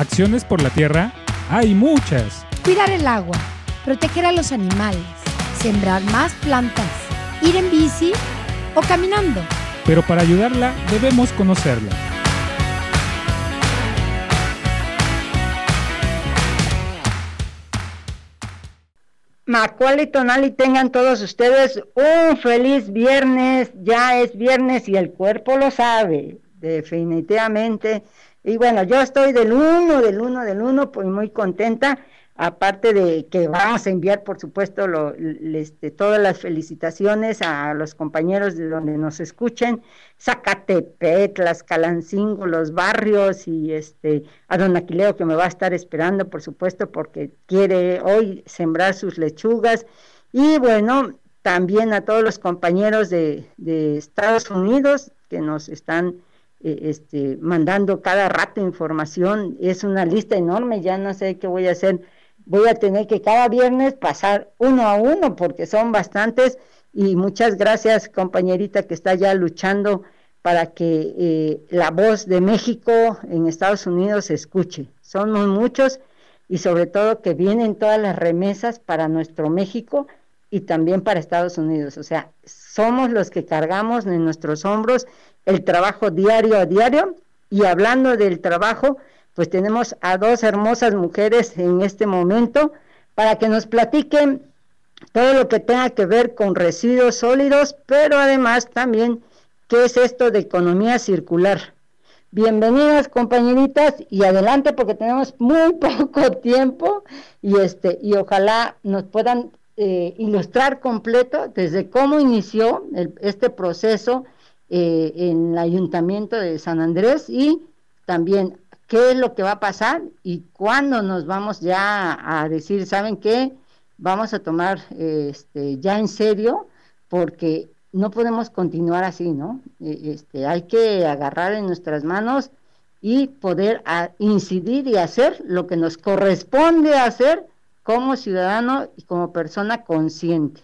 Acciones por la tierra hay muchas. Cuidar el agua, proteger a los animales, sembrar más plantas, ir en bici o caminando. Pero para ayudarla debemos conocerla. Macual y Tonali tengan todos ustedes un feliz viernes. Ya es viernes y el cuerpo lo sabe, definitivamente. Y bueno, yo estoy del uno, del uno, del uno, pues muy contenta. Aparte de que vamos a enviar, por supuesto, lo, este, todas las felicitaciones a los compañeros de donde nos escuchen, Zacatepec, Calancingo, los barrios y este a don Aquileo que me va a estar esperando, por supuesto, porque quiere hoy sembrar sus lechugas. Y bueno, también a todos los compañeros de, de Estados Unidos que nos están este, mandando cada rato información, es una lista enorme, ya no sé qué voy a hacer voy a tener que cada viernes pasar uno a uno porque son bastantes y muchas gracias compañerita que está ya luchando para que eh, la voz de México en Estados Unidos se escuche. Somos muchos y sobre todo que vienen todas las remesas para nuestro México y también para Estados Unidos. O sea, somos los que cargamos en nuestros hombros el trabajo diario a diario y hablando del trabajo, pues tenemos a dos hermosas mujeres en este momento para que nos platiquen todo lo que tenga que ver con residuos sólidos, pero además también qué es esto de economía circular. Bienvenidas compañeritas y adelante porque tenemos muy poco tiempo y este y ojalá nos puedan eh, ilustrar completo desde cómo inició este proceso eh, en el ayuntamiento de San Andrés y también qué es lo que va a pasar y cuándo nos vamos ya a decir, ¿saben qué? Vamos a tomar este, ya en serio porque no podemos continuar así, ¿no? E, este, hay que agarrar en nuestras manos y poder incidir y hacer lo que nos corresponde hacer como ciudadano y como persona consciente.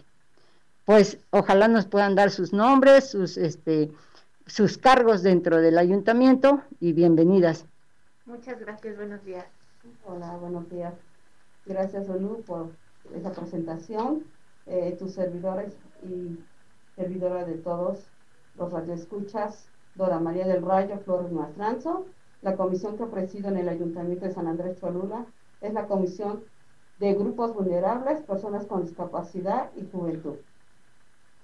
Pues ojalá nos puedan dar sus nombres, sus, este, sus cargos dentro del ayuntamiento y bienvenidas. Muchas gracias, buenos días. Hola, buenos días. Gracias, Olu, por esa presentación. Eh, tus servidores y servidora de todos los radioescuchas, Dora María del Rayo Flores Mastranzo. La comisión que presido en el Ayuntamiento de San Andrés Cholula es la comisión de grupos vulnerables, personas con discapacidad y juventud.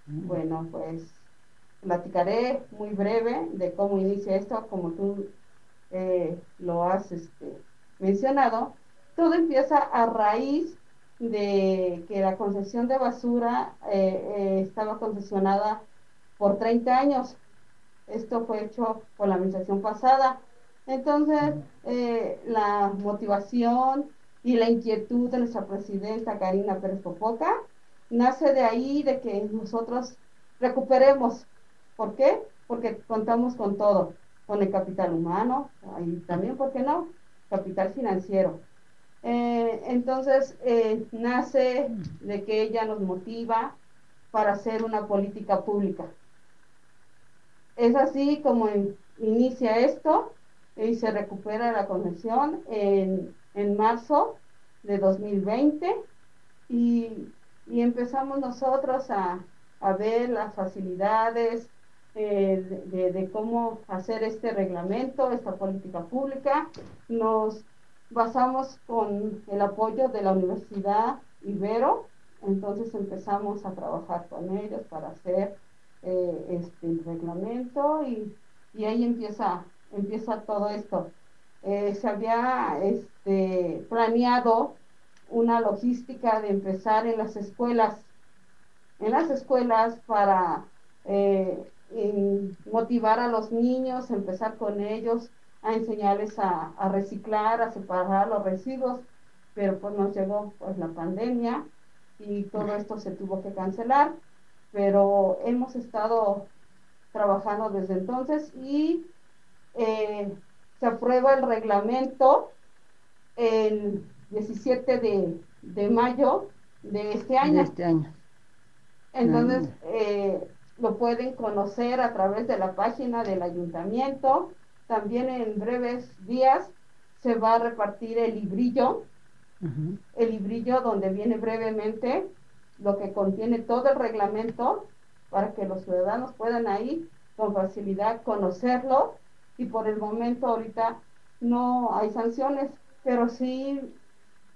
Mm. Bueno, pues platicaré muy breve de cómo inicia esto, como tú eh, lo has este, mencionado, todo empieza a raíz de que la concesión de basura eh, eh, estaba concesionada por 30 años. Esto fue hecho por la administración pasada. Entonces, la motivación y la inquietud de nuestra presidenta Karina Pérez Popoca nace de ahí, de que nosotros recuperemos. ¿Por qué? Porque contamos con todo con el capital humano y también, ¿por qué no? Capital financiero. Eh, entonces, eh, nace de que ella nos motiva para hacer una política pública. Es así como inicia esto y se recupera la conexión en, en marzo de 2020 y, y empezamos nosotros a, a ver las facilidades, eh, de, cómo hacer este reglamento, esta política pública. Nos basamos con el apoyo de la Universidad Ibero, entonces empezamos a trabajar con ellos para hacer eh, este reglamento y, y, ahí empieza, empieza todo esto. Eh, se había este, planeado una logística de empezar en las escuelas, en las escuelas para eh, motivar a los niños, empezar con ellos, a enseñarles a, reciclar, a separar los residuos, pero pues nos llegó pues la pandemia y todo esto se tuvo que cancelar, pero hemos estado trabajando desde entonces y eh, se aprueba el reglamento el 17 de, de mayo de este año. este año. Entonces, ah. eh, lo pueden conocer a través de la página del ayuntamiento. También en breves días se va a repartir el librillo, el librillo donde viene brevemente lo que contiene todo el reglamento para que los ciudadanos puedan ahí con facilidad conocerlo y por el momento ahorita no hay sanciones, pero sí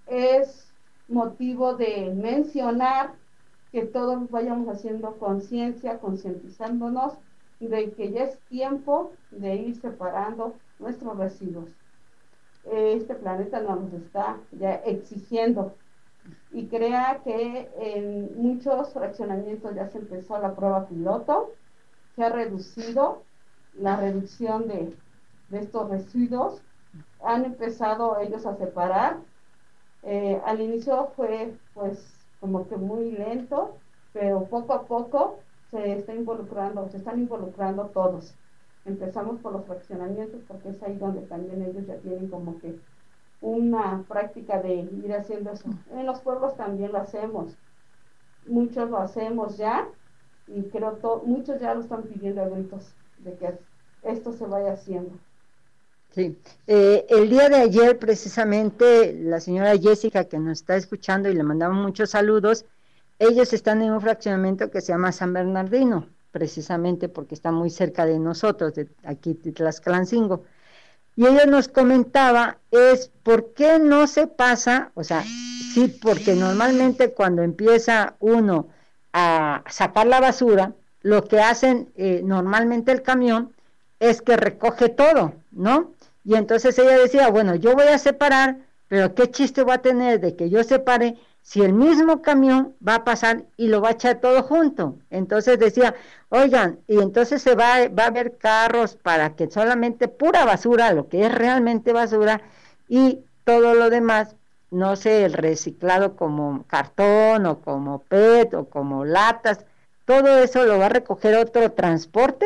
es motivo de mencionar que todos vayamos haciendo conciencia, concientizándonos de que ya es tiempo de ir separando nuestros residuos. Este planeta nos está ya exigiendo y crea que en muchos fraccionamientos ya se empezó la prueba piloto, se ha reducido la reducción de, de estos residuos, han empezado ellos a separar. Eh, al inicio fue pues como que muy lento, pero poco a poco se está involucrando, se están involucrando todos. Empezamos por los fraccionamientos porque es ahí donde también ellos ya tienen como que una práctica de ir haciendo eso. En los pueblos también lo hacemos. Muchos lo hacemos ya y creo que muchos ya lo están pidiendo a gritos de que esto se vaya haciendo. Sí, eh, el día de ayer precisamente la señora Jessica que nos está escuchando y le mandamos muchos saludos, ellos están en un fraccionamiento que se llama San Bernardino, precisamente porque está muy cerca de nosotros, de aquí de Tlaxcalancingo. Y ella nos comentaba es por qué no se pasa, o sea, sí, porque normalmente cuando empieza uno a sacar la basura, lo que hacen eh, normalmente el camión es que recoge todo, ¿no? Y entonces ella decía, bueno, yo voy a separar, pero ¿qué chiste va a tener de que yo separe si el mismo camión va a pasar y lo va a echar todo junto? Entonces decía, oigan, y entonces se va, va a haber carros para que solamente pura basura, lo que es realmente basura, y todo lo demás, no sé, el reciclado como cartón o como PET o como latas, todo eso lo va a recoger otro transporte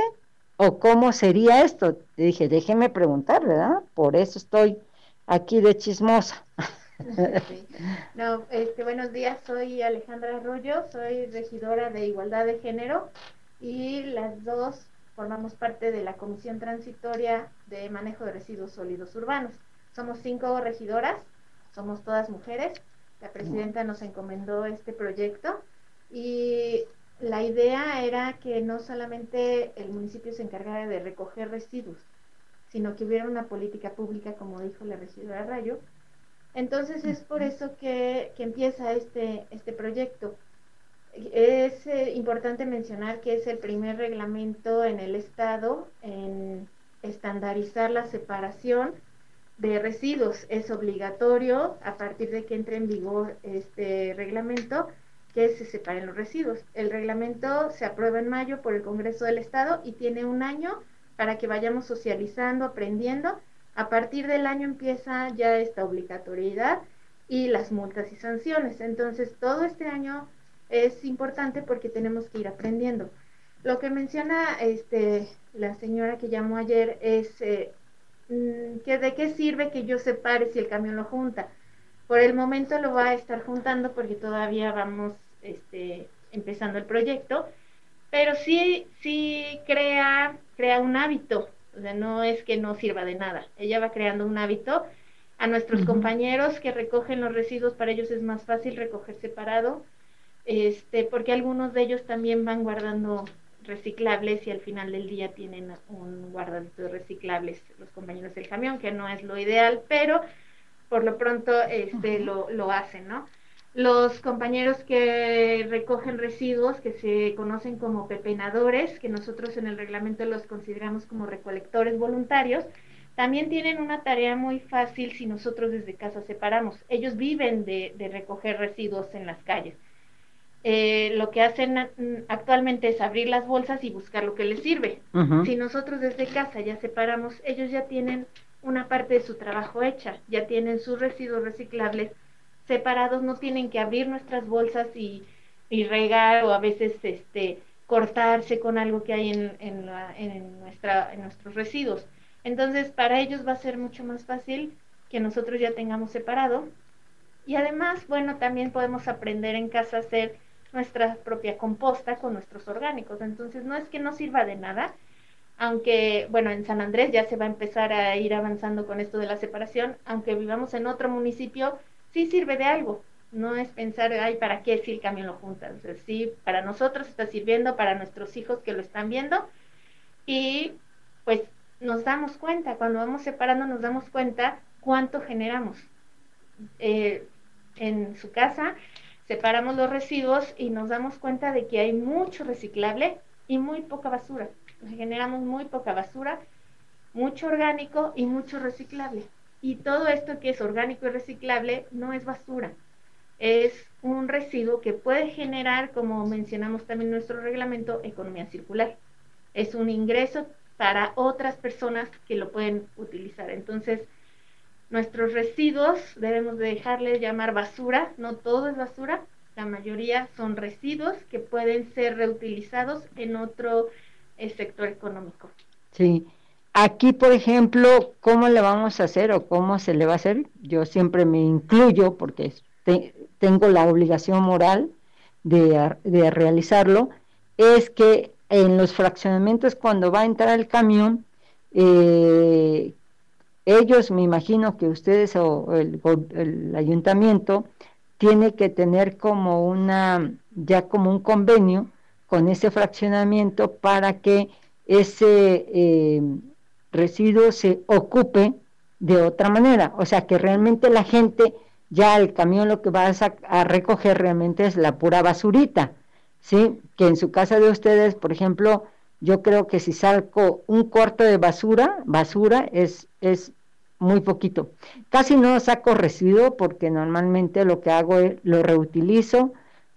o cómo sería esto. dije, déjeme preguntar, ¿verdad? Por eso estoy aquí de chismosa. No, este, buenos días, soy Alejandra Arroyo, soy regidora de Igualdad de Género y las dos formamos parte de la Comisión Transitoria de Manejo de Residuos Sólidos Urbanos. Somos cinco regidoras, somos todas mujeres. La presidenta nos encomendó este proyecto y la idea era que no solamente el municipio se encargara de recoger residuos, sino que hubiera una política pública, como dijo la regidora Rayo. Entonces es por eso que, empieza este, este proyecto. Es eh, importante mencionar que es el primer reglamento en el Estado en estandarizar la separación de residuos. Es obligatorio a partir de que entre en vigor este reglamento que se separen los residuos. El reglamento se aprueba en mayo por el Congreso del Estado y tiene un año para que vayamos socializando, aprendiendo. A partir del año empieza ya esta obligatoriedad y las multas y sanciones. Entonces, todo este año es importante porque tenemos que ir aprendiendo. Lo que menciona este, la señora que llamó ayer es eh, mm, que de qué sirve que yo separe si el camión lo junta. Por el momento lo va a estar juntando porque todavía vamos este, empezando el proyecto, pero sí, sí crea, crea un hábito, o sea, no es que no sirva de nada, ella va creando un hábito. A nuestros compañeros que recogen los residuos, para ellos es más fácil recoger separado, este, porque algunos de ellos también van guardando reciclables y al final del día tienen un guardadito de reciclables los compañeros del camión, que no es lo ideal, pero por lo pronto este, lo, lo hacen, ¿no? Los compañeros que recogen residuos, que se conocen como pepenadores, que nosotros en el reglamento los consideramos como recolectores voluntarios, también tienen una tarea muy fácil si nosotros desde casa separamos. Ellos viven de, recoger residuos en las calles. Eh, lo que hacen actualmente es abrir las bolsas y buscar lo que les sirve. Si nosotros desde casa ya separamos, ellos ya tienen una parte de su trabajo hecha, ya tienen sus residuos reciclables separados, no tienen que abrir nuestras bolsas y, regar o a veces este cortarse con algo que hay en, en, nuestra, en nuestros residuos. Entonces, para ellos va a ser mucho más fácil que nosotros ya tengamos separado. Y además, bueno, también podemos aprender en casa a hacer nuestra propia composta con nuestros orgánicos. Entonces, no es que no sirva de nada, aunque, bueno, en San Andrés ya se va a empezar a ir avanzando con esto de la separación, aunque vivamos en otro municipio, sí sirve de algo. No es pensar, ay, ¿para qué si el camión lo junta? sí, para nosotros está sirviendo, para nuestros hijos que lo están viendo. Y pues nos damos cuenta, cuando vamos separando nos damos cuenta cuánto generamos. Eh, en su casa separamos los residuos y nos damos cuenta de que hay mucho reciclable y muy poca basura. Generamos muy poca basura, mucho orgánico y mucho reciclable. Y todo esto que es orgánico y reciclable no es basura, es un residuo que puede generar, como mencionamos también en nuestro reglamento, economía circular. Es un ingreso para otras personas que lo pueden utilizar. Entonces, nuestros residuos debemos de dejarles llamar basura, no todo es basura, la mayoría son residuos que pueden ser reutilizados en otro eh, sector económico. Sí, aquí por ejemplo, ¿cómo le vamos a hacer o cómo se le va a hacer? Yo siempre me incluyo porque tengo la obligación moral de, de realizarlo, es que en los fraccionamientos cuando va a entrar el camión, eh, ellos, me imagino que ustedes o el, ayuntamiento tiene que tener como una, ya como un convenio con ese fraccionamiento para que ese eh, residuo se ocupe de otra manera. O sea, que realmente la gente, ya el camión lo que va a, a recoger realmente es la pura basurita ¿sí? Que en su casa de ustedes, por ejemplo, yo creo que si saco un cuarto de basura, basura es, es muy poquito. Casi no saco residuo porque normalmente lo que hago es lo reutilizo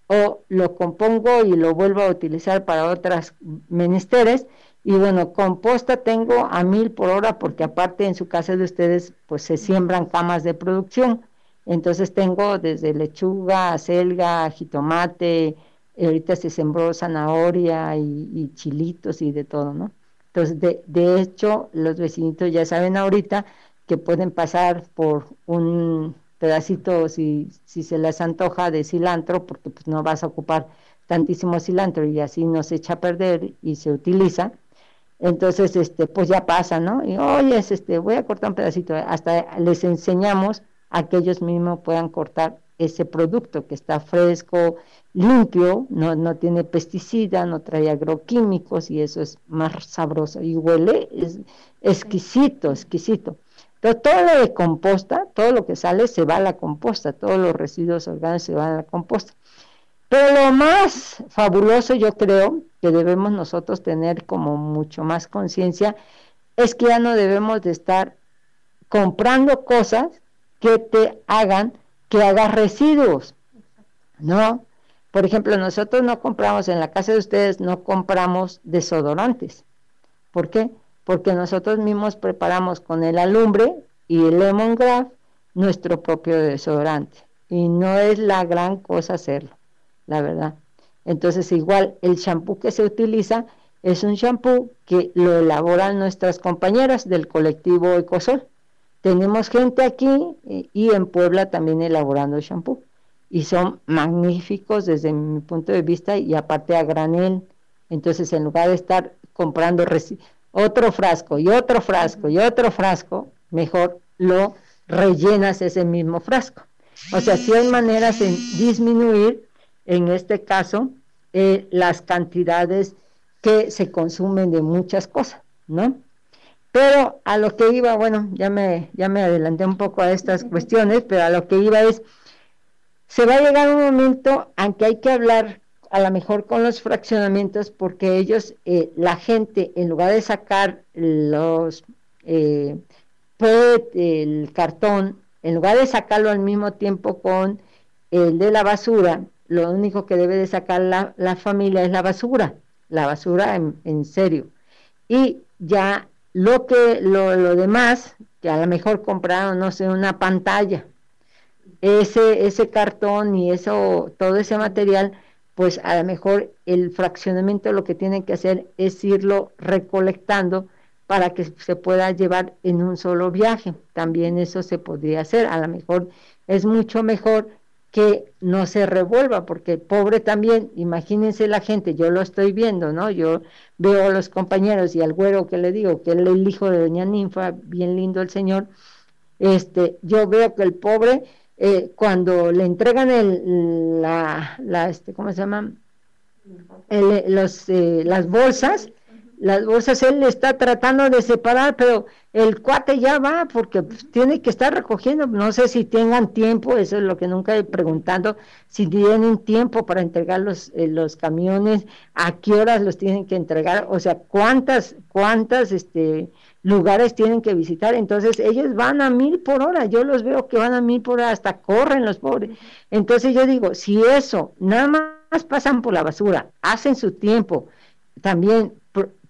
o lo compongo y lo vuelvo a utilizar para otras menesteres. Y bueno, composta tengo a mil por hora porque aparte en su casa de ustedes pues se siembran camas de producción. Entonces tengo desde lechuga, selga, jitomate, ahorita se sembró zanahoria y, chilitos y de todo, ¿no? Entonces, de, de, hecho, los vecinitos ya saben ahorita que pueden pasar por un pedacito, si, si se les antoja, de cilantro, porque pues no vas a ocupar tantísimo cilantro y así no se echa a perder y se utiliza. Entonces, este, pues ya pasa, ¿no? Y oye, este, voy a cortar un pedacito, hasta les enseñamos a que ellos mismos puedan cortar ese producto que está fresco, limpio, no, no tiene pesticida, no trae agroquímicos y eso es más sabroso y huele, es exquisito, exquisito. Entonces todo lo de composta, todo lo que sale se va a la composta, todos los residuos orgánicos se van a la composta. Pero lo más fabuloso yo creo que debemos nosotros tener como mucho más conciencia es que ya no debemos de estar comprando cosas que te hagan que hagas residuos, ¿no? Por ejemplo, nosotros no compramos en la casa de ustedes, no compramos desodorantes. ¿Por qué? Porque nosotros mismos preparamos con el alumbre y el lemongrass nuestro propio desodorante. Y no es la gran cosa hacerlo, la verdad. Entonces, igual el champú que se utiliza es un champú que lo elaboran nuestras compañeras del colectivo Ecosol. Tenemos gente aquí eh, y en Puebla también elaborando champú y son magníficos desde mi punto de vista y aparte a granel. Entonces, en lugar de estar comprando otro frasco y otro frasco y otro frasco, mejor lo rellenas ese mismo frasco. O sea, si hay maneras de disminuir, en este caso, eh, las cantidades que se consumen de muchas cosas, ¿no? Pero a lo que iba, bueno, ya me, ya me adelanté un poco a estas cuestiones, pero a lo que iba es, se va a llegar un momento aunque hay que hablar a lo mejor con los fraccionamientos porque ellos, eh, la gente, en lugar de sacar los eh, el cartón, en lugar de sacarlo al mismo tiempo con el de la basura, lo único que debe de sacar la, familia es la basura, la basura en, serio. Y ya lo que lo, lo demás, que a lo mejor compraron, no sé, una pantalla, ese, ese cartón y eso, todo ese material, pues a lo mejor el fraccionamiento lo que tienen que hacer es irlo recolectando para que se pueda llevar en un solo viaje. También eso se podría hacer. A lo mejor es mucho mejor que no se revuelva, porque pobre también, imagínense la gente, yo lo estoy viendo, ¿no? Yo veo a los compañeros y al güero que le digo, que es el hijo de doña Ninfa, bien lindo el señor, este, yo veo que el pobre, eh, cuando le entregan el, la, este, ¿cómo se llama? los, eh, las bolsas, las bolsas él está tratando de separar, pero el cuate ya va porque pues, tiene que estar recogiendo, no sé si tengan tiempo, eso es lo que nunca he preguntado, si tienen tiempo para entregar los, eh, los camiones, a qué horas los tienen que entregar, o sea, cuántas, cuántas este, lugares tienen que visitar, entonces ellos van a mil por hora, yo los veo que van a mil por hora, hasta corren los pobres, entonces yo digo, si eso, nada más pasan por la basura, hacen su tiempo, también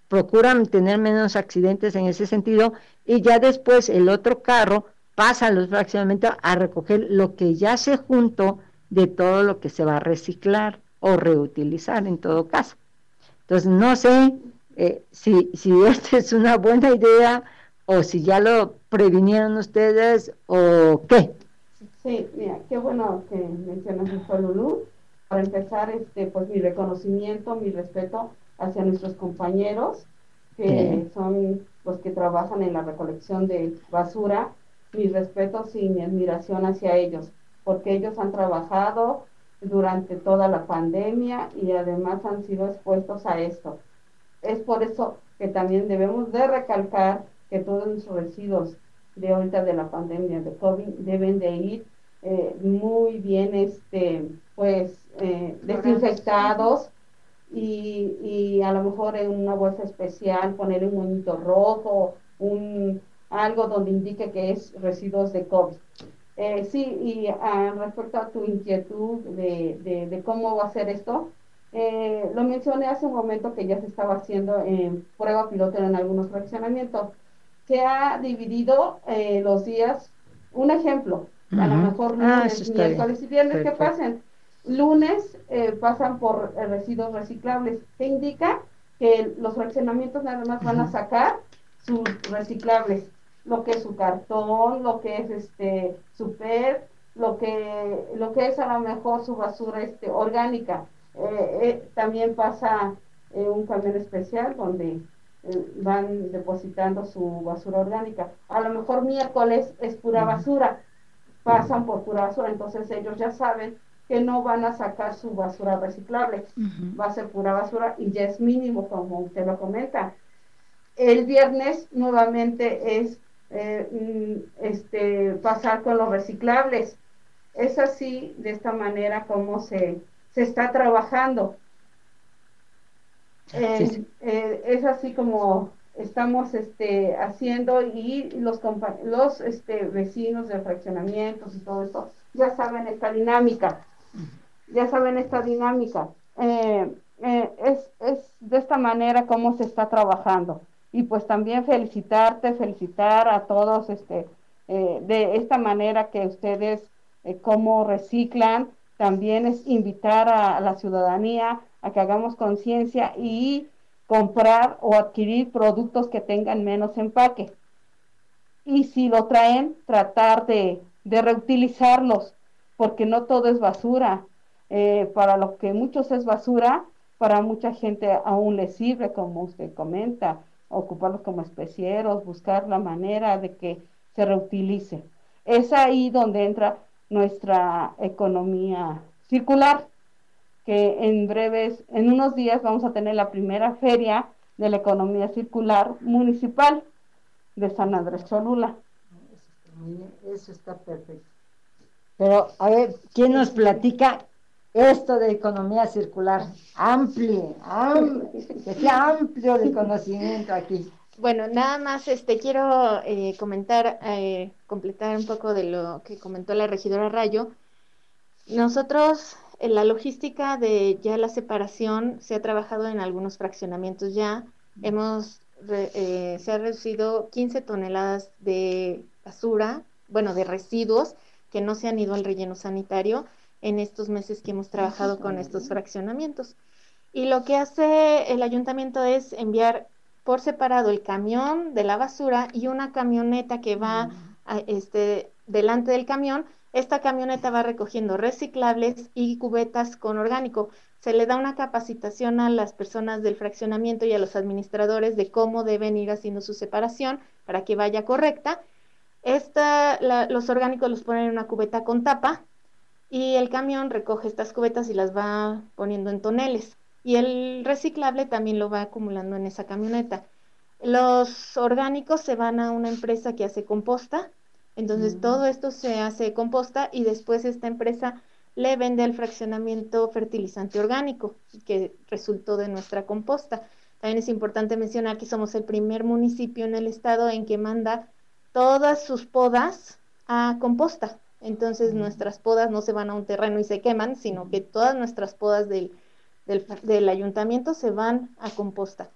procuran tener menos accidentes en ese sentido y ya después el otro carro pasa los fraccionamientos a recoger lo que ya se juntó de todo lo que se va a reciclar o reutilizar en todo caso. Entonces no sé eh, si, si esta es una buena idea o si ya lo previnieron ustedes o qué. Sí, mira, qué bueno que mencionas esto, Lulú. Para empezar, este, pues mi reconocimiento, mi respeto hacia nuestros compañeros, que son los que trabajan en la recolección de basura, mis respetos y mi admiración hacia ellos, porque ellos han trabajado durante toda la pandemia y además han sido expuestos a esto. Es por eso que también debemos de recalcar que todos los residuos de ahorita de la pandemia de COVID deben de ir eh, muy bien este pues eh, desinfectados y, y a lo mejor en una bolsa especial poner un monito rojo, un algo donde indique que es residuos de COVID. Eh, sí, y ah, respecto a tu inquietud de, de, de, cómo va a ser esto, eh, lo mencioné hace un momento que ya se estaba haciendo en prueba piloto en algunos fraccionamientos. Se ha dividido eh, los días, un ejemplo, a lo mejor ah, lunes, miércoles y viernes que pasen lunes eh, pasan por eh, residuos reciclables. ¿Qué indica? Que los fraccionamientos nada más van a sacar sus reciclables, lo que es su cartón, lo que es este su PET, lo que, lo que es a lo mejor su basura este, orgánica. Eh, también pasa un camión especial donde van depositando su basura orgánica. A lo mejor miércoles es pura basura, pasan por pura basura, entonces ellos ya saben que no van a sacar su basura reciclable, va a ser pura basura y ya es mínimo, como usted lo comenta. El viernes nuevamente es eh, mm, este, pasar con los reciclables. Es así, de esta manera, como se, se está trabajando. Eh, eh, es así como estamos este, haciendo y los, los este, vecinos de fraccionamientos y todo eso ya saben esta dinámica ya saben esta dinámica. Eh, eh, es, es de esta manera como se está trabajando. Y pues también felicitarte, felicitar a todos este, de esta manera que ustedes como reciclan. También es invitar a, la ciudadanía a que hagamos conciencia y comprar o adquirir productos que tengan menos empaque. Y si lo traen, tratar de, de reutilizarlos, porque no todo es basura. Eh, para lo que muchos es basura, para mucha gente aún les sirve, como usted comenta, ocuparlos como especieros, buscar la manera de que se reutilice. Es ahí donde entra nuestra economía circular, que en breves, en unos días vamos a tener la primera feria de la economía circular municipal de San Andrés Cholula. Eso está perfecto. Pero, a ver, ¿quién nos platica esto de economía circular, amplio, que sea amplio de conocimiento aquí. Bueno, nada más este quiero eh, comentar, eh, completar un poco de lo que comentó la regidora Rayo. Nosotros, en la logística de ya la separación, se ha trabajado en algunos fraccionamientos ya. Hemos, eh, se ha reducido 15 toneladas de basura, bueno, de residuos que no se han ido al relleno sanitario en estos meses que hemos trabajado con estos fraccionamientos. Y lo que hace el ayuntamiento es enviar por separado el camión de la basura y una camioneta que va este, delante del camión esta camioneta va recogiendo reciclables y cubetas con orgánico. Se le da una capacitación a las personas del fraccionamiento y a los administradores de cómo deben ir haciendo su separación para que vaya correcta. Esta, los orgánicos los ponen en una cubeta con tapa y el camión recoge estas cubetas y las va poniendo en toneles. Y el reciclable también lo va acumulando en esa camioneta. Los orgánicos se van a una empresa que hace composta entonces todo esto se hace composta y después esta empresa le vende al fraccionamiento fertilizante orgánico que resultó de nuestra composta. También es importante mencionar que somos el primer municipio en el estado en que manda todas sus podas a composta. Entonces nuestras podas no se van a un terreno y se queman, sino que todas nuestras podas del, del, del ayuntamiento se van a composta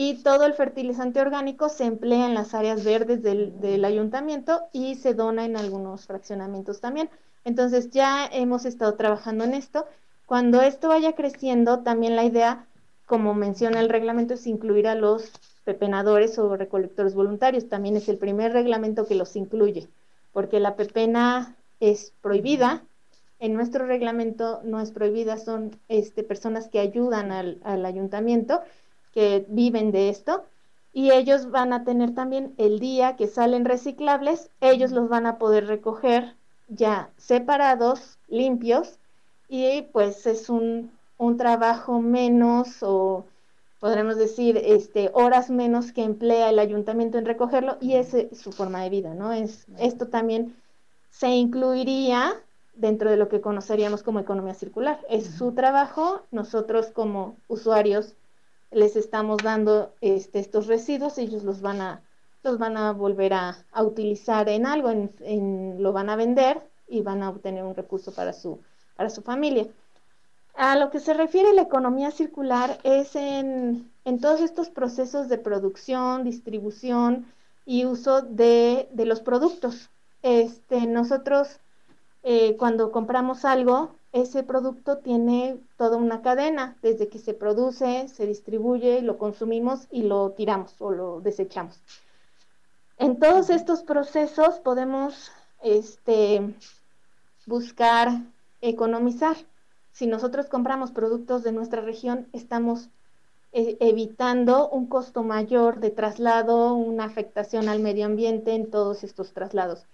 y todo el fertilizante orgánico se emplea en las áreas verdes del, ayuntamiento y se dona en algunos fraccionamientos también. Entonces ya hemos estado trabajando en esto. Cuando esto vaya creciendo, también la idea, como menciona el reglamento, es incluir a los pepenadores o recolectores voluntarios. También es el primer reglamento que los incluye, porque la pepena es prohibida. En nuestro reglamento no es prohibida, son este, personas que ayudan al, al ayuntamiento que viven de esto y ellos van a tener también el día que salen reciclables, ellos los van a poder recoger ya separados, limpios y pues es un, un trabajo menos o podremos decir este horas menos que emplea el ayuntamiento en recogerlo y es su forma de vida, ¿no? Es esto también se incluiría dentro de lo que conoceríamos como economía circular. Es su trabajo, nosotros como usuarios les estamos dando este, estos residuos, ellos los van a, los van a volver a, utilizar en algo, en, lo van a vender y van a obtener un recurso para su, para su familia. A lo que se refiere la economía circular es en, en todos estos procesos de producción, distribución y uso de, de los productos. Este, nosotros eh, cuando compramos algo, ese producto tiene toda una cadena, desde que se produce, se distribuye, lo consumimos y lo tiramos o lo desechamos. En todos estos procesos podemos este, buscar economizar. Si nosotros compramos productos de nuestra región, estamos eh, evitando un costo mayor de traslado, una afectación al medio ambiente en todos estos traslados.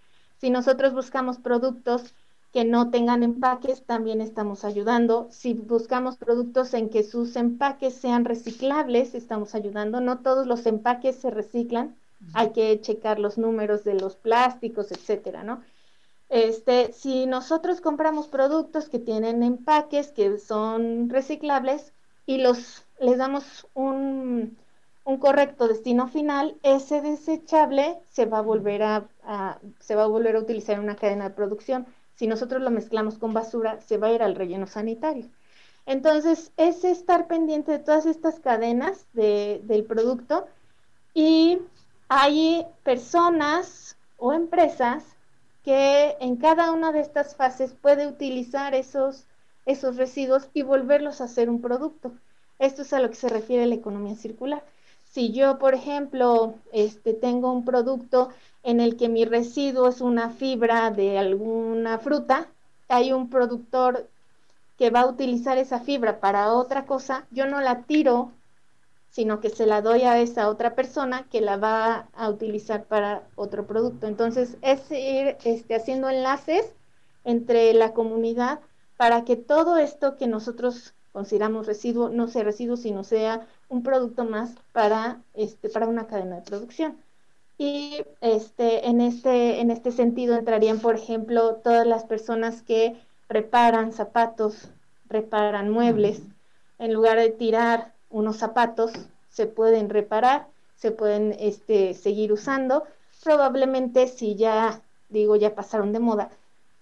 Si nosotros buscamos productos que no tengan empaques, también estamos ayudando. Si buscamos productos en que sus empaques sean reciclables, estamos ayudando. No todos los empaques se reciclan, hay que checar los números de los plásticos, etcétera, ¿no? Este, si nosotros compramos productos que tienen empaques que son reciclables y los les damos un, un correcto destino final, ese desechable se va a volver a, se va a volver a utilizar en una cadena de producción si nosotros lo mezclamos con basura, se va a ir al relleno sanitario. Entonces, es estar pendiente de todas estas cadenas del producto y hay personas o empresas que en cada una de estas fases puede utilizar esos, esos residuos y volverlos a hacer un producto. Esto es a lo que se refiere la economía circular. Si yo, por ejemplo, este, tengo un producto en el que mi residuo es una fibra de alguna fruta, hay un productor que va a utilizar esa fibra para otra cosa, yo no la tiro, sino que se la doy a esa otra persona que la va a utilizar para otro producto. Entonces, es ir este, haciendo enlaces entre la comunidad para que todo esto que nosotros consideramos residuo no sea residuo, sino sea un producto más para, este, para una cadena de producción. Y este, en, este, en este sentido entrarían, por ejemplo, todas las personas que reparan zapatos, reparan muebles. En lugar de tirar unos zapatos, se pueden reparar, se pueden este, seguir usando. Probablemente si ya, digo, ya pasaron de moda,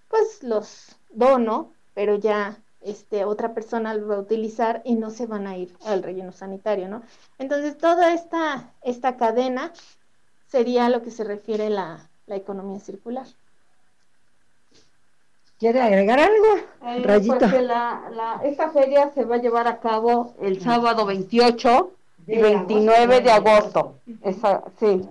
pues los dono, pero ya este, otra persona lo va a utilizar y no se van a ir al relleno sanitario, ¿no? Entonces, toda esta, esta cadena sería lo que se refiere la, la economía circular. ¿Quiere agregar algo? Eh, Rayito. Pues la, la, esta feria se va a llevar a cabo el sábado 28 y 29 de agosto. Esa, sí.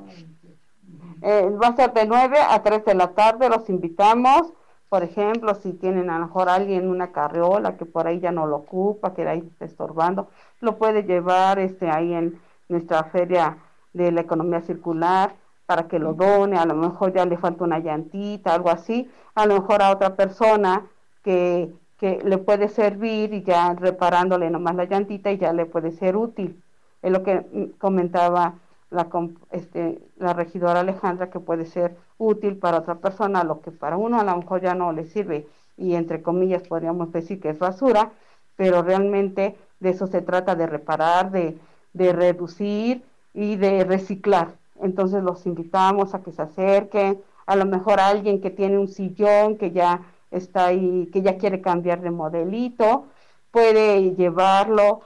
Eh, va a ser de 9 a 3 de la tarde, los invitamos por ejemplo, si tienen a lo mejor alguien una carriola que por ahí ya no lo ocupa, que ahí está estorbando, lo puede llevar este, ahí en nuestra feria de la economía circular para que lo done, a lo mejor ya le falta una llantita, algo así, a lo mejor a otra persona que, que le puede servir y ya reparándole nomás la llantita y ya le puede ser útil. Es lo que mm, comentaba la, este, la regidora Alejandra, que puede ser útil para otra persona, lo que para uno a lo mejor ya no le sirve y entre comillas podríamos decir que es basura, pero realmente de eso se trata, de reparar, de, de reducir y de reciclar. Entonces los invitamos a que se acerquen, a lo mejor alguien que tiene un sillón que ya está ahí, que ya quiere cambiar de modelito, puede llevarlo,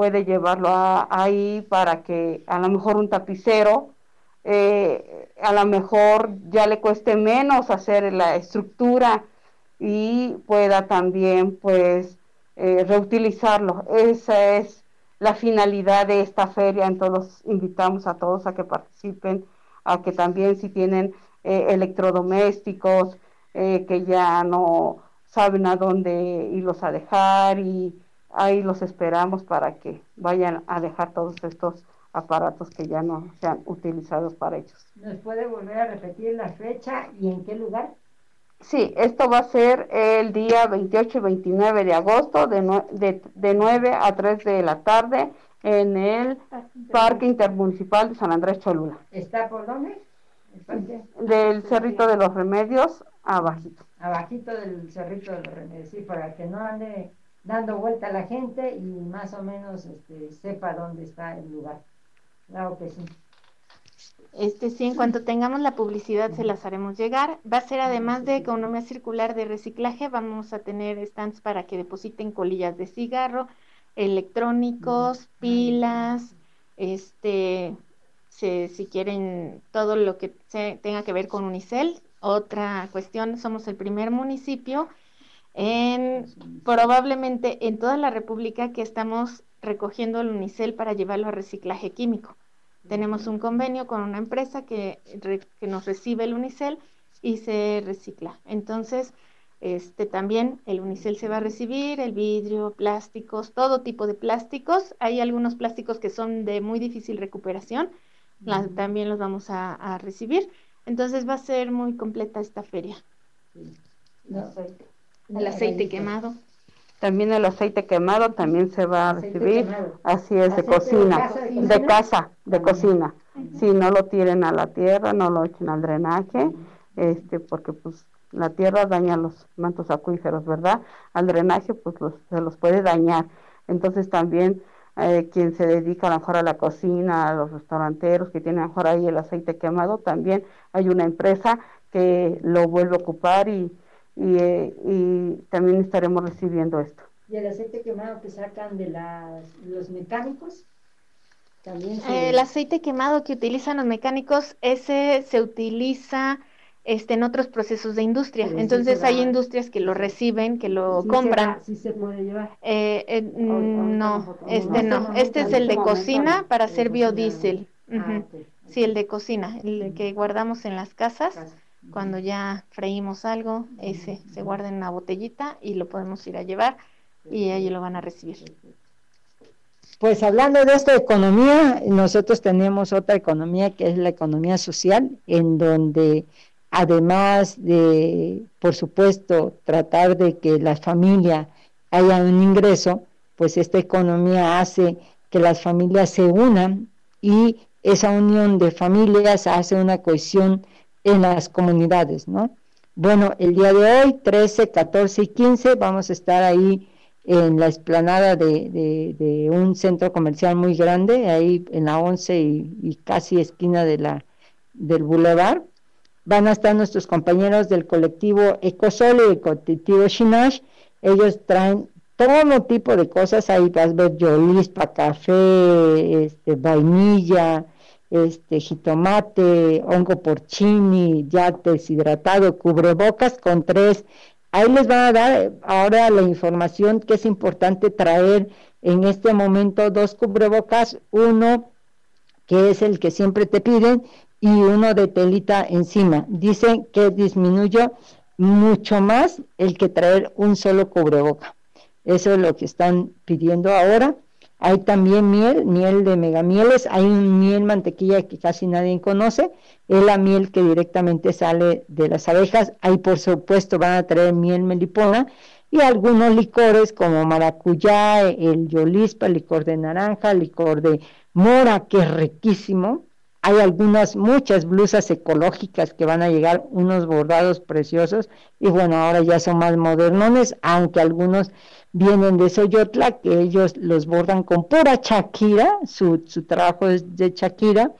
puede llevarlo ahí para que a lo mejor un tapicero, eh, a lo mejor ya le cueste menos hacer la estructura y pueda también pues eh, reutilizarlo. Esa es la finalidad de esta feria, entonces invitamos a todos a que participen, a que también si tienen eh, electrodomésticos eh, que ya no saben a dónde irlos a dejar y ahí los esperamos para que vayan a dejar todos estos aparatos que ya no sean utilizados para ellos. ¿Nos puede volver a repetir la fecha y en qué lugar? Sí, esto va a ser el día 28 y 29 de agosto de, de, de 9 a 3 de la tarde en el Parque Intermunicipal de San Andrés Cholula. ¿Está por dónde? Del Cerrito de los Remedios, abajito. Abajito del Cerrito de los Remedios, sí, para que no ande dando vuelta la gente y más o menos este, sepa dónde está el lugar. Claro que sí. Este sí, en cuanto tengamos la publicidad se las haremos llegar. Va a ser además de economía circular de reciclaje, vamos a tener stands para que depositen colillas de cigarro, electrónicos, pilas, este, si quieren todo lo que tenga que ver con Unicel. Otra cuestión, somos el primer municipio en probablemente en toda la República que estamos recogiendo el Unicel para llevarlo a reciclaje químico. Tenemos un convenio con una empresa que, que nos recibe el unicel y se recicla. Entonces, este también el unicel se va a recibir, el vidrio, plásticos, todo tipo de plásticos. Hay algunos plásticos que son de muy difícil recuperación, también los vamos a, recibir. Entonces va a ser muy completa esta feria. El aceite quemado. También el aceite quemado también se va a recibir, así es, de cocina, de casa, de, cocina. Si no lo tiren a la tierra, no lo echen al drenaje, este, porque pues la tierra daña los mantos acuíferos, ¿verdad? Al drenaje pues se los puede dañar. Entonces también eh, quien se dedica a lo mejor a la cocina, a los restauranteros que tienen a lo mejor ahí el aceite quemado, también hay una empresa que lo vuelve a ocupar y y, y también estaremos recibiendo esto. ¿Y el aceite quemado que sacan de las, los mecánicos? También El aceite quemado que utilizan los mecánicos, ese se utiliza este, en otros procesos de industria. Entonces hay industrias que lo reciben, que lo compran. ¿Sí se puede llevar? Eh, eh, no, este no. Este es el de cocina para hacer biodiesel. Ah, sí, el de cocina, el que guardamos en las casas. Cuando ya freímos algo, ese se guarda en una botellita y lo podemos ir a llevar y allí lo van a recibir. Pues hablando de esta economía, nosotros tenemos otra economía que es la economía social, en donde además de, por supuesto, tratar de que la familia haya un ingreso, pues esta economía hace que las familias se unan y esa unión de familias hace una cohesión en las comunidades, ¿no? Bueno, el día de hoy, 13, 14 y 15, vamos a estar ahí en la explanada de, un centro comercial muy grande, ahí en la 11 y, casi esquina de la, del bulevar. Van a estar nuestros compañeros del colectivo Ecosol y el colectivo Shinash. Ellos traen todo tipo de cosas, ahí vas a ver yolispa, café, este, vainilla, este jitomate, hongo porcini, ya deshidratado, cubrebocas con tres. Ahí les van a dar ahora la información que es importante traer en este momento dos cubrebocas, uno que es el que siempre te piden y uno de telita encima. Dicen que disminuye mucho más el que traer un solo cubreboca. Eso es lo que están pidiendo ahora. Hay también miel, miel de megamieles, hay un miel mantequilla que casi nadie conoce, es la miel que directamente sale de las abejas. Ahí por supuesto van a traer miel melipona y algunos licores como maracuyá, el yolispa, licor de naranja, licor de mora, que es riquísimo, hay algunas, muchas blusas ecológicas que van a llegar, unos bordados preciosos, y bueno, ahora ya son más modernones, aunque algunos vienen de Soyotla, que ellos los bordan con pura Shakira, su, su trabajo es de Shakira,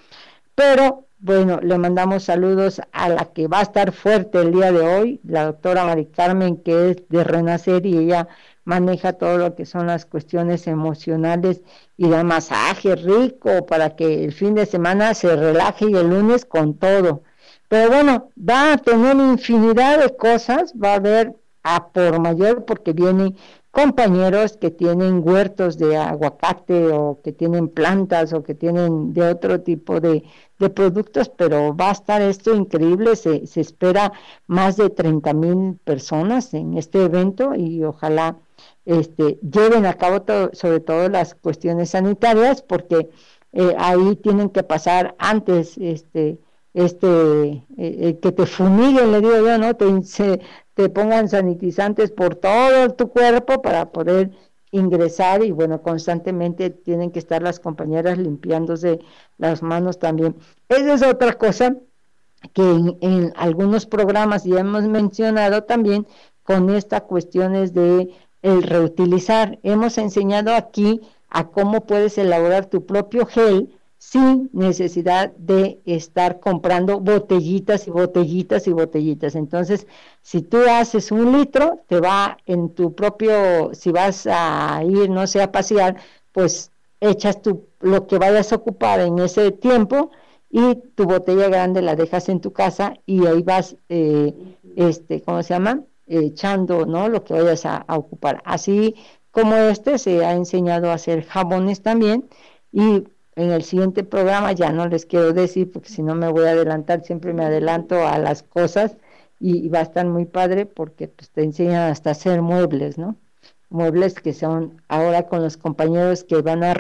pero bueno, le mandamos saludos a la que va a estar fuerte el día de hoy, la doctora Mari Carmen, que es de Renacer y ella maneja todo lo que son las cuestiones emocionales y da masaje rico para que el fin de semana se relaje y el lunes con todo. Pero bueno, va a tener infinidad de cosas, va a haber a por mayor porque vienen compañeros que tienen huertos de aguacate o que tienen plantas o que tienen de otro tipo de, de productos, pero va a estar esto increíble, se, se espera más de 30 mil personas en este evento y ojalá este, lleven a cabo sobre todo las cuestiones sanitarias, porque eh, ahí tienen que pasar antes, este, este, eh, eh, que te fumiguen, le digo yo, ¿no? Te, pongan sanitizantes por todo tu cuerpo para poder ingresar y bueno, constantemente tienen que estar las compañeras limpiándose las manos también. Esa es otra cosa que en algunos programas ya hemos mencionado también con estas cuestiones de el reutilizar. Hemos enseñado aquí a cómo puedes elaborar tu propio gel sin necesidad de estar comprando botellitas y botellitas y botellitas. Entonces, si tú haces un litro, te va en tu propio, si vas a ir, no sé, a pasear, pues echas tu, lo que vayas a ocupar en ese tiempo y tu botella grande la dejas en tu casa y ahí vas, eh, este, ¿cómo se llama? Echando ¿no? lo que vayas a, ocupar. Así como este se ha enseñado a hacer jabones también y en el siguiente programa ya no les quiero decir porque si no me voy a adelantar, siempre me adelanto a las cosas y, va a estar muy padre porque pues, te enseñan hasta hacer muebles, ¿no? Muebles que son ahora con los compañeros que van a,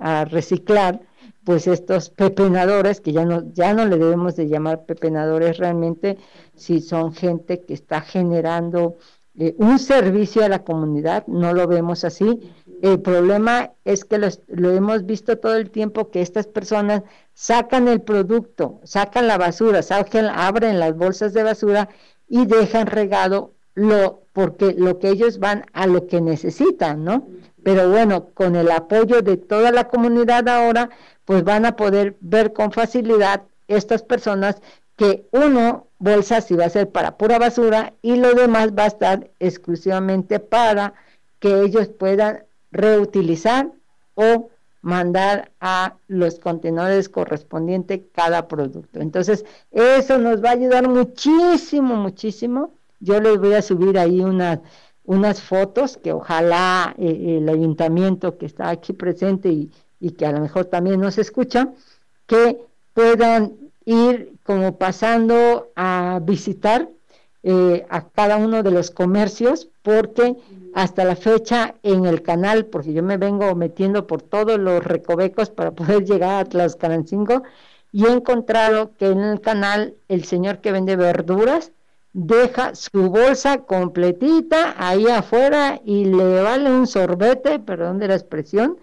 a reciclar, pues estos pepenadores, que ya no, ya no le debemos de llamar pepenadores realmente, si son gente que está generando eh, un servicio a la comunidad, no lo vemos así. El problema es que lo hemos visto todo el tiempo que estas personas sacan el producto, sacan la basura, sacan, abren las bolsas de basura y dejan regado lo porque lo que ellos van a lo que necesitan, ¿no? Pero bueno, con el apoyo de toda la comunidad ahora, pues van a poder ver con facilidad estas personas que uno, bolsa sí va a ser para pura basura y lo demás va a estar exclusivamente para que ellos puedan reutilizar o mandar a los contenedores correspondientes cada producto. Entonces, eso nos va a ayudar muchísimo, muchísimo. Yo les voy a subir ahí unas, unas fotos que ojalá eh, el ayuntamiento que está aquí presente y, y que a lo mejor también nos escucha, que puedan ir como pasando a visitar eh, a cada uno de los comercios, porque hasta la fecha en el canal, porque yo me vengo metiendo por todos los recovecos para poder llegar a Tlaxcalancingo, y he encontrado que en el canal el señor que vende verduras deja su bolsa completita ahí afuera y le vale un sorbete, perdón de la expresión,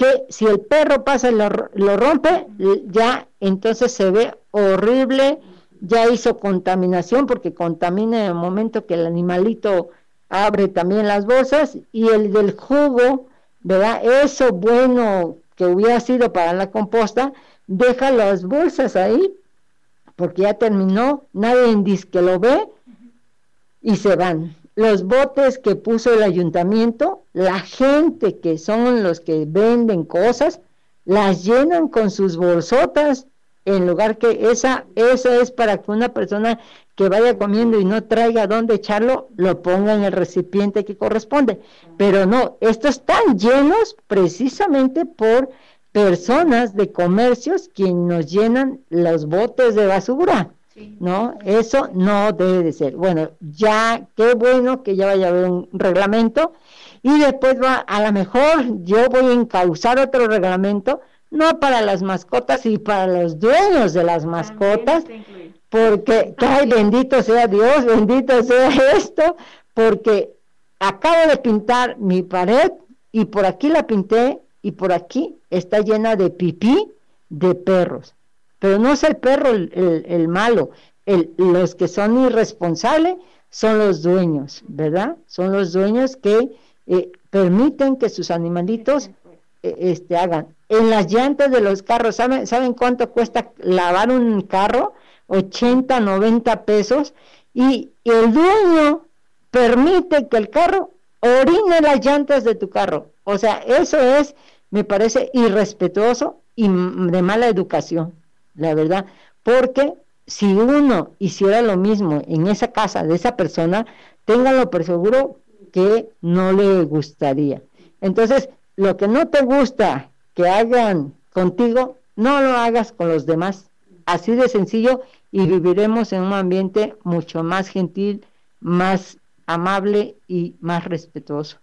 que si el perro pasa y lo, rompe, ya entonces se ve horrible, ya hizo contaminación porque contamina en el momento que el animalito abre también las bolsas y el del jugo, ¿verdad? Eso bueno que hubiera sido para la composta, deja las bolsas ahí porque ya terminó, nadie dice que lo ve y se van los botes que puso el ayuntamiento, la gente que son los que venden cosas, las llenan con sus bolsotas en lugar que esa, esa es para que una persona que vaya comiendo y no traiga dónde echarlo, lo ponga en el recipiente que corresponde. Pero no, estos están llenos precisamente por personas de comercios quienes nos llenan los botes de basura. ¿No? Eso no debe de ser. Bueno, ya, qué bueno que ya vaya a haber un reglamento y después va, a lo mejor yo voy a encauzar otro reglamento, no para las mascotas y para los dueños de las mascotas, porque, ay, bendito sea Dios, bendito sea esto, porque acabo de pintar mi pared y por aquí la pinté y por aquí está llena de pipí de perros. Pero no es el perro el, malo, los que son irresponsables son los dueños, ¿verdad? Son los dueños que eh, permiten que sus animalitos eh, este, hagan. En las llantas de los carros, ¿saben, ¿saben cuánto cuesta lavar un carro? 80, 90 pesos. Y, el dueño permite que el carro orine las llantas de tu carro. O sea, eso es, me parece irrespetuoso y de mala educación, la verdad. Porque si uno hiciera lo mismo en esa casa de esa persona, ténganlo por seguro que no le gustaría. Entonces, lo que no te gusta que hagan contigo, no lo hagas con los demás. Así de sencillo y viviremos en un ambiente mucho más gentil, más amable y más respetuoso.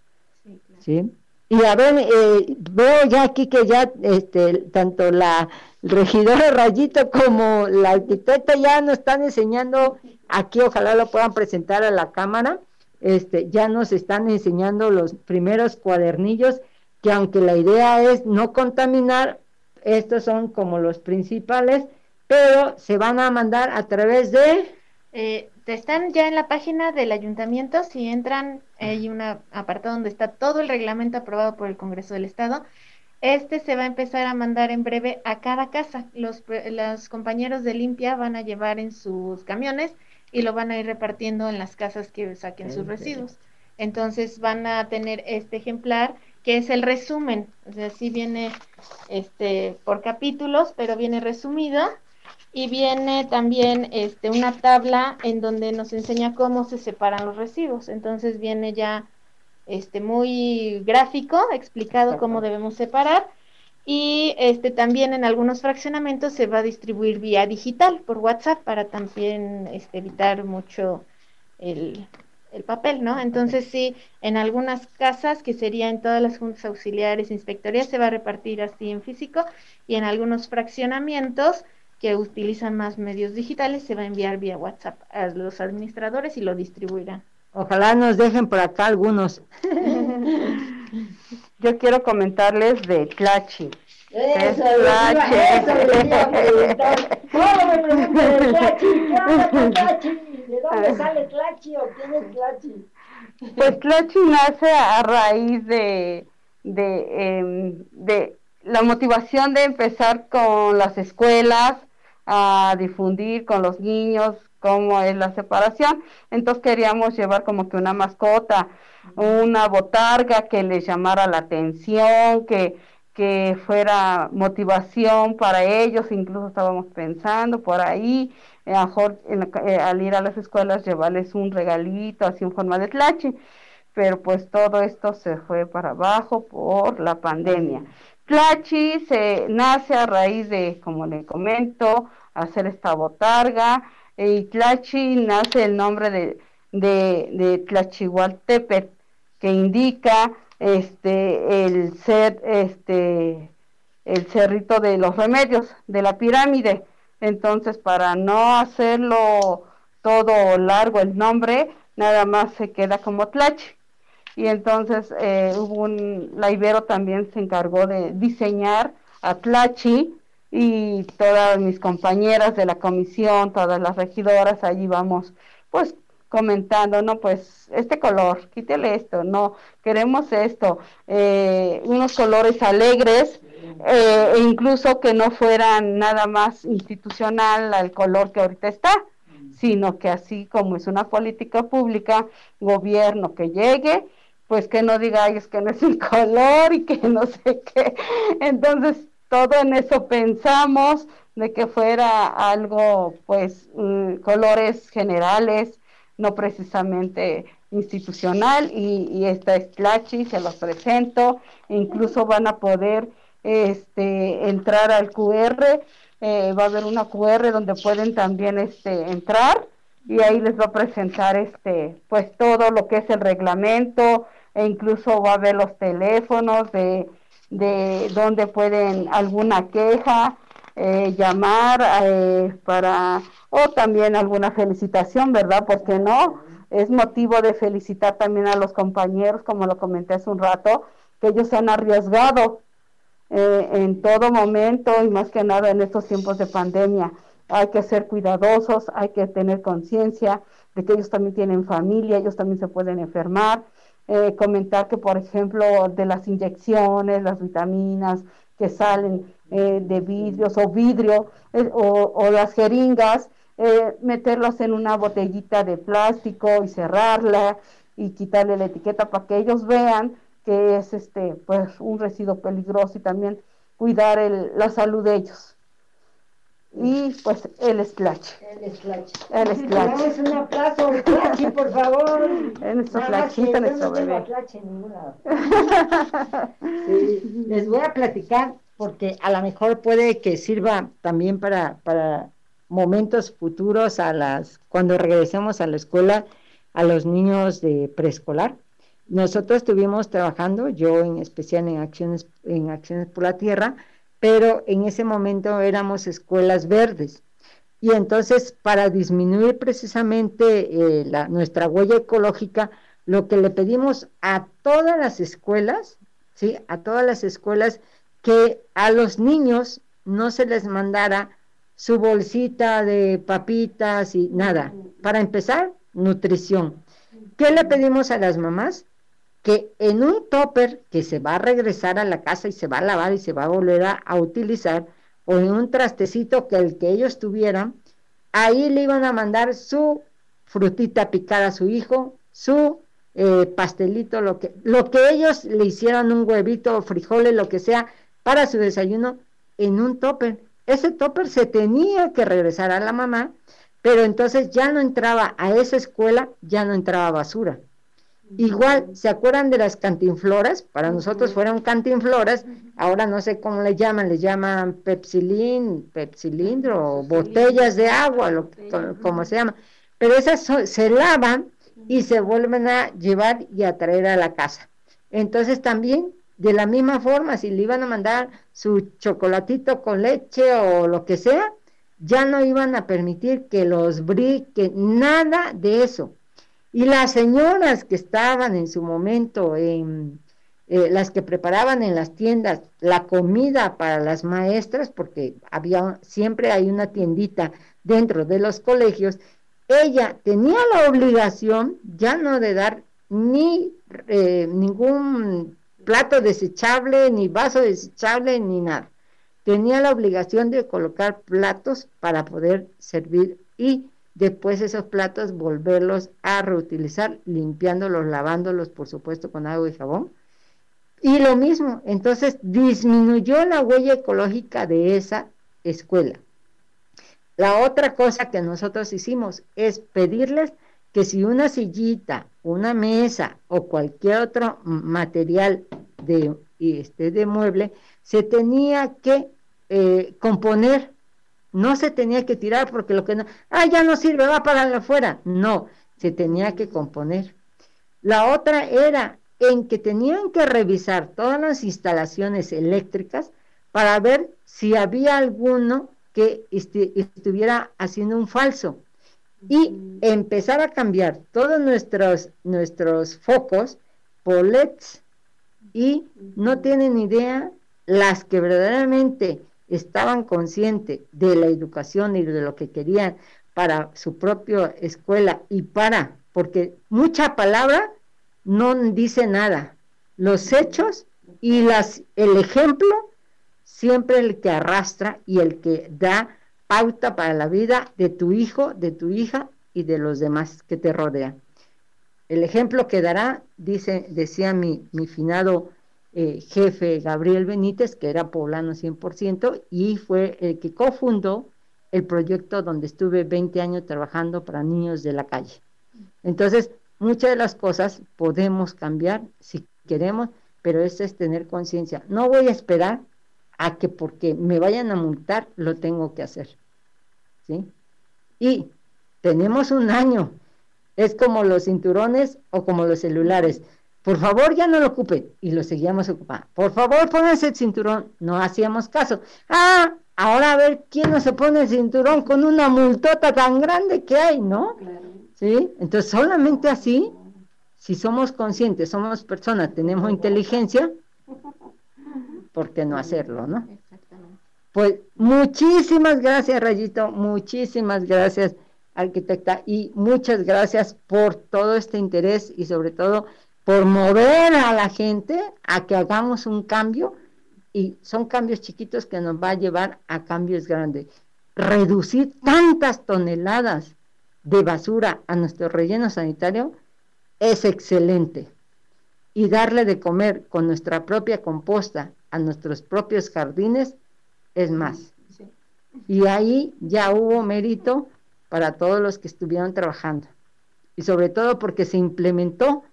Sí, Y a ver, eh, veo ya aquí que ya este, tanto la regidora Rayito como la arquitecta ya nos están enseñando, aquí ojalá lo puedan presentar a la cámara, este, ya nos están enseñando los primeros cuadernillos, que aunque la idea es no contaminar, estos son como los principales, pero se van a mandar a través de... Eh, están ya en la página del ayuntamiento, si entran, hay un apartado donde está todo el reglamento aprobado por el Congreso del Estado. Este se va a empezar a mandar en breve a cada casa. Los, los compañeros de limpia van a llevar en sus camiones y lo van a ir repartiendo en las casas que saquen sus residuos. Entonces van a tener este ejemplar que es el resumen, o sea, sí viene este por capítulos, pero viene resumido y viene también este una tabla en donde nos enseña cómo se separan los residuos. Entonces viene ya este muy gráfico, explicado cómo debemos separar y este también en algunos fraccionamientos se va a distribuir vía digital por WhatsApp para también este, evitar mucho el, papel, ¿no? Entonces sí, en algunas casas, que sería en todas las juntas auxiliares, inspectorías, se va a repartir así en físico y en algunos fraccionamientos que utilizan más medios digitales se va a enviar vía WhatsApp a los administradores y lo distribuirán. Ojalá nos dejen por acá algunos. Yo quiero comentarles de Tlachi. Eso, Tlachi. Eso me preguntan de Tlachi? ¿Qué onda con Tlachi? ¿De dónde sale Tlachi o quién es Tlachi? Pues Tlachi nace a raíz de, de, em, de la motivación de empezar con las escuelas, a difundir con los niños cómo es la separación. Entonces queríamos llevar como que una mascota, una botarga que les llamara la atención, que, que fuera motivación para ellos, incluso estábamos pensando por ahí, eh, al ir a las escuelas llevarles un regalito así en forma de tlachi, pero pues todo esto se fue para abajo por la pandemia. Tlachi se nace a raíz de, como le comento, hacer esta botarga, y Tlachi nace el nombre de, de, de Tlachihualtepet, que indica este el ser este el cerrito de los remedios de la pirámide. Entonces, para no hacerlo todo largo el nombre, nada más se queda como Tlachi. Y entonces eh, hubo un, la Ibero también se encargó de diseñar a Tlachi y todas mis compañeras de la comisión, todas las regidoras, allí vamos pues comentando, no, pues este color, quítele esto, no, queremos esto, eh, unos colores alegres, eh, e incluso que no fueran nada más institucional al color que ahorita está, sino que así como es una política pública, gobierno que llegue, pues que no diga, es que no es un color y que no sé qué. Entonces, todo en eso pensamos, de que fuera algo, pues, mm, colores generales, no precisamente institucional, y, esta es Tlachi, se los presento, incluso van a poder este, entrar al QR eh, va a haber una QR donde pueden también este, entrar y ahí les va a presentar este, pues todo lo que es el reglamento e incluso va a ver los teléfonos de, de donde pueden alguna queja, eh, llamar eh, para, o también alguna felicitación, ¿verdad? Porque no, es motivo de felicitar también a los compañeros, como lo comenté hace un rato, que ellos se han arriesgado eh, en todo momento y más que nada en estos tiempos de pandemia. Hay que ser cuidadosos, hay que tener conciencia de que ellos también tienen familia, ellos también se pueden enfermar. Eh, comentar que, por ejemplo, de las inyecciones, las vitaminas que salen eh, de vidrios o vidrio o, o, las jeringas, meterlas en una botellita de plástico y cerrarla y quitarle la etiqueta para que ellos vean que es este pues un residuo peligroso y también cuidar el, la salud de ellos. Y pues el splash. El splash. El splash. Es un aplauso al splash, por favor. Es nuestro flachito, nuestro bebé. sí, les voy a platicar porque a lo mejor puede que sirva también para, para momentos futuros a las cuando regresemos a la escuela a los niños de preescolar nosotros estuvimos trabajando, yo en especial en acciones, en acciones por la tierra, pero en ese momento éramos escuelas verdes. Y entonces, para disminuir precisamente eh, la, nuestra huella ecológica, lo que le pedimos a todas las escuelas, ¿sí? A todas las escuelas, que a los niños no se les mandara su bolsita de papitas y nada. Para empezar, nutrición. ¿Qué le pedimos a las mamás? Que en un topper que se va a regresar a la casa y se va a lavar y se va a volver a, utilizar, o en un trastecito que el que ellos tuvieran, ahí le iban a mandar su frutita picada a su hijo, su eh, pastelito, lo que, lo que ellos le hicieran, un huevito, frijoles, lo que sea, para su desayuno, en un topper. Ese topper se tenía que regresar a la mamá, pero entonces ya no entraba a esa escuela, ya no entraba basura. Igual, ¿se acuerdan de las cantinfloras? Para nosotros fueron cantinfloras, ahora no sé cómo le llaman, le llaman pepsilín, pepsilindro, o botellas de agua, lo, como se llama. Pero esas se lavan y se vuelven a llevar y a traer a la casa. Entonces también, de la misma forma, si le iban a mandar su chocolatito con leche o lo que sea, ya no iban a permitir que los briques, nada de eso y las señoras que estaban en su momento, en, eh, las que preparaban en las tiendas la comida para las maestras, porque había siempre hay una tiendita dentro de los colegios, ella tenía la obligación ya no de dar ni eh, ningún plato desechable, ni vaso desechable, ni nada. Tenía la obligación de colocar platos para poder servir y después esos platos volverlos a reutilizar, limpiándolos, lavándolos, por supuesto, con agua y jabón. Y lo mismo, entonces disminuyó la huella ecológica de esa escuela. La otra cosa que nosotros hicimos es pedirles que si una sillita, una mesa o cualquier otro material de, este, de mueble se tenía que eh, componer no se tenía que tirar porque lo que no, ah, ya no sirve, va para afuera. No, se tenía que componer. La otra era en que tenían que revisar todas las instalaciones eléctricas para ver si había alguno que estuviera haciendo un falso y empezar a cambiar todos nuestros, nuestros focos por LEDs y no tienen idea las que verdaderamente estaban conscientes de la educación y de lo que querían para su propia escuela y para, porque mucha palabra no dice nada. Los hechos y las, el ejemplo siempre el que arrastra y el que da pauta para la vida de tu hijo, de tu hija y de los demás que te rodean. El ejemplo que dará, dice, decía mi, mi finado eh, jefe Gabriel Benítez, que era poblano 100%, y fue el que cofundó el proyecto donde estuve 20 años trabajando para niños de la calle. Entonces, muchas de las cosas podemos cambiar si queremos, pero eso es tener conciencia. No voy a esperar a que porque me vayan a multar lo tengo que hacer. ¿Sí? Y tenemos un año. Es como los cinturones o como los celulares. Por favor, ya no lo ocupen. Y lo seguíamos ocupando. Por favor, pónganse el cinturón. No hacíamos caso. Ah, ahora a ver quién no se pone el cinturón con una multota tan grande que hay, ¿no? ¿Sí? Entonces, solamente así, si somos conscientes, somos personas, tenemos inteligencia, ¿por qué no hacerlo, no? Pues muchísimas gracias, Rayito, muchísimas gracias, arquitecta, y muchas gracias por todo este interés y sobre todo por mover a la gente a que hagamos un cambio y son cambios chiquitos que nos va a llevar a cambios grandes. Reducir tantas toneladas de basura a nuestro relleno sanitario es excelente. Y darle de comer con nuestra propia composta a nuestros propios jardines es más. Y ahí ya hubo mérito para todos los que estuvieron trabajando. Y sobre todo porque se implementó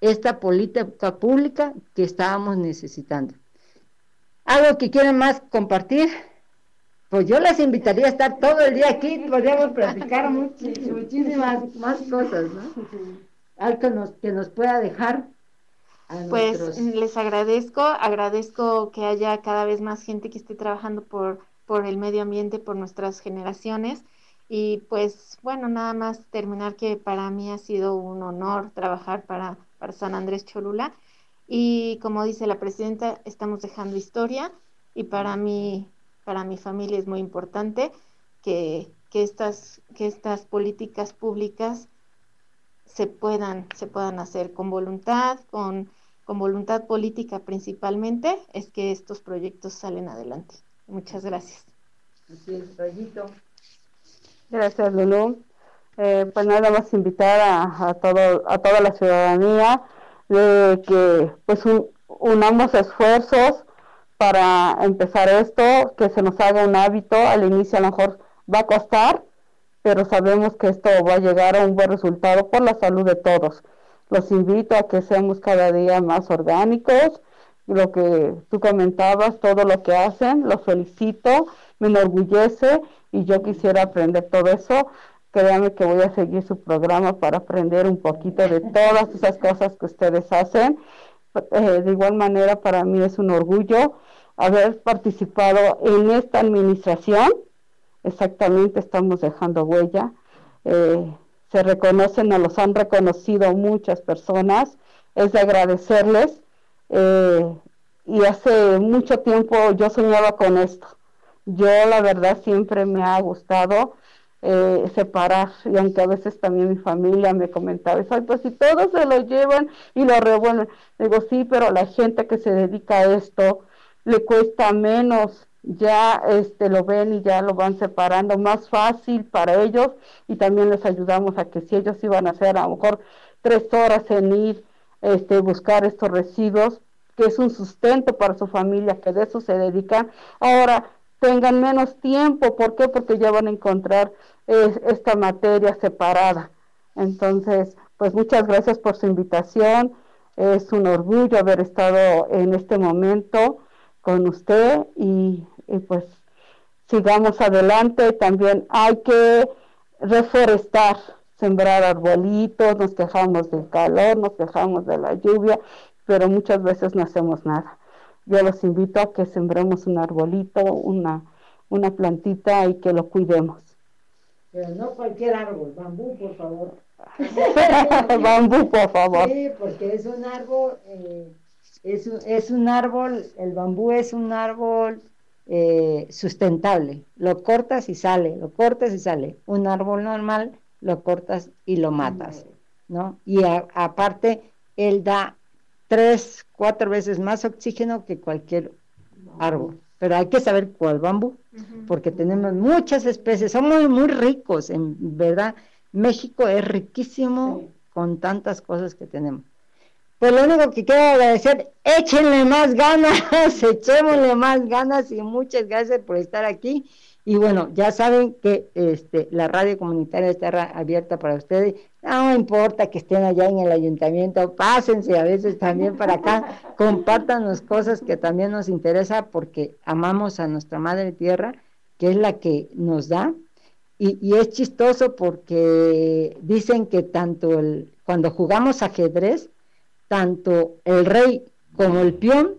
esta política pública que estábamos necesitando. ¿Algo que quieren más compartir? Pues yo les invitaría a estar todo el día aquí, podríamos platicar muchísimas más cosas, ¿no? Algo que nos, que nos pueda dejar. pues les agradezco, agradezco que haya cada vez más gente que esté trabajando por, por el medio ambiente, por nuestras generaciones. Y pues bueno, nada más terminar que para mí ha sido un honor trabajar para, para San Andrés Cholula y como dice la presidenta, estamos dejando historia y para mí, para mi familia es muy importante que, que, estas, que estas políticas públicas se puedan, se puedan hacer con voluntad, con, con voluntad política principalmente, es que estos proyectos salen adelante. Muchas gracias. Gracias, Lulú. Eh, pues nada más invitar a, a, todo, a toda la ciudadanía de que pues unamos esfuerzos para empezar esto, que se nos haga un hábito, al inicio a lo mejor va a costar, pero sabemos que esto va a llegar a un buen resultado por la salud de todos. Los invito a que seamos cada día más orgánicos, lo que tú comentabas, todo lo que hacen, los felicito, me enorgullece y yo quisiera aprender todo eso Créame que voy a seguir su programa para aprender un poquito de todas esas cosas que ustedes hacen. Eh, de igual manera, para mí es un orgullo haber participado en esta administración. Exactamente, estamos dejando huella. Eh, se reconocen, nos los han reconocido muchas personas. Es de agradecerles. Eh, y hace mucho tiempo yo soñaba con esto. Yo la verdad siempre me ha gustado eh, separar y aunque a veces también mi familia me comentaba, Ay, pues si todos se lo llevan y lo revuelven, digo sí, pero la gente que se dedica a esto le cuesta menos, ya este lo ven y ya lo van separando más fácil para ellos y también les ayudamos a que si ellos iban a hacer a lo mejor tres horas en ir este buscar estos residuos que es un sustento para su familia que de eso se dedican ahora tengan menos tiempo. ¿Por qué? Porque ya van a encontrar esta materia separada. Entonces, pues muchas gracias por su invitación. Es un orgullo haber estado en este momento con usted y, y pues sigamos adelante. También hay que reforestar, sembrar arbolitos, nos quejamos del calor, nos quejamos de la lluvia, pero muchas veces no hacemos nada yo los invito a que sembremos un arbolito, una, una plantita y que lo cuidemos. Pero no cualquier árbol, bambú, por favor. bambú, por favor. Sí, porque es un árbol, eh, es, un, es, un árbol, el bambú es un árbol eh, sustentable. Lo cortas y sale, lo cortas y sale. Un árbol normal lo cortas y lo matas, ¿no? Y aparte, él da tres, cuatro veces más oxígeno que cualquier árbol. Pero hay que saber cuál bambú, porque tenemos muchas especies, somos muy ricos, en verdad. México es riquísimo con tantas cosas que tenemos. Pues lo único que quiero agradecer, échenle más ganas, echémosle más ganas y muchas gracias por estar aquí Y bueno, ya saben que este, la radio comunitaria está abierta para ustedes. No importa que estén allá en el ayuntamiento, pásense a veces también para acá, las cosas que también nos interesa porque amamos a nuestra madre tierra, que es la que nos da. Y, y es chistoso porque dicen que tanto el, cuando jugamos ajedrez, tanto el rey como el peón,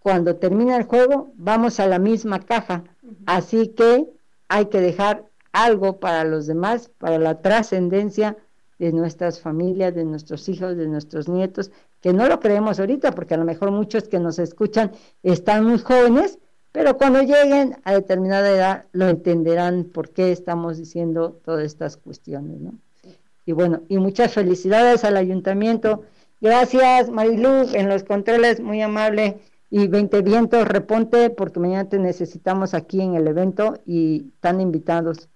cuando termina el juego, vamos a la misma caja. Así que hay que dejar algo para los demás, para la trascendencia de nuestras familias, de nuestros hijos, de nuestros nietos, que no lo creemos ahorita, porque a lo mejor muchos que nos escuchan están muy jóvenes, pero cuando lleguen a determinada edad lo entenderán por qué estamos diciendo todas estas cuestiones, ¿no? Y bueno, y muchas felicidades al ayuntamiento. Gracias, Marilu, en los controles, muy amable. Y 20 vientos, reponte, porque mañana te necesitamos aquí en el evento y están invitados.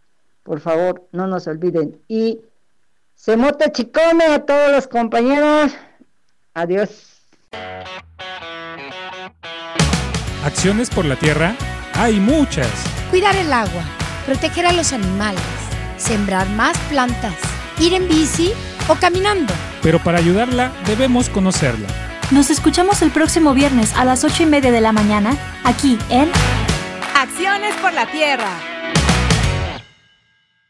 Por favor, no nos olviden. Y Semote Chicone a todos los compañeros. Adiós. Acciones por la tierra hay muchas. Cuidar el agua, proteger a los animales, sembrar más plantas, ir en bici o caminando. Pero para ayudarla debemos conocerla. Nos escuchamos el próximo viernes a las ocho y media de la mañana, aquí en Acciones por la Tierra.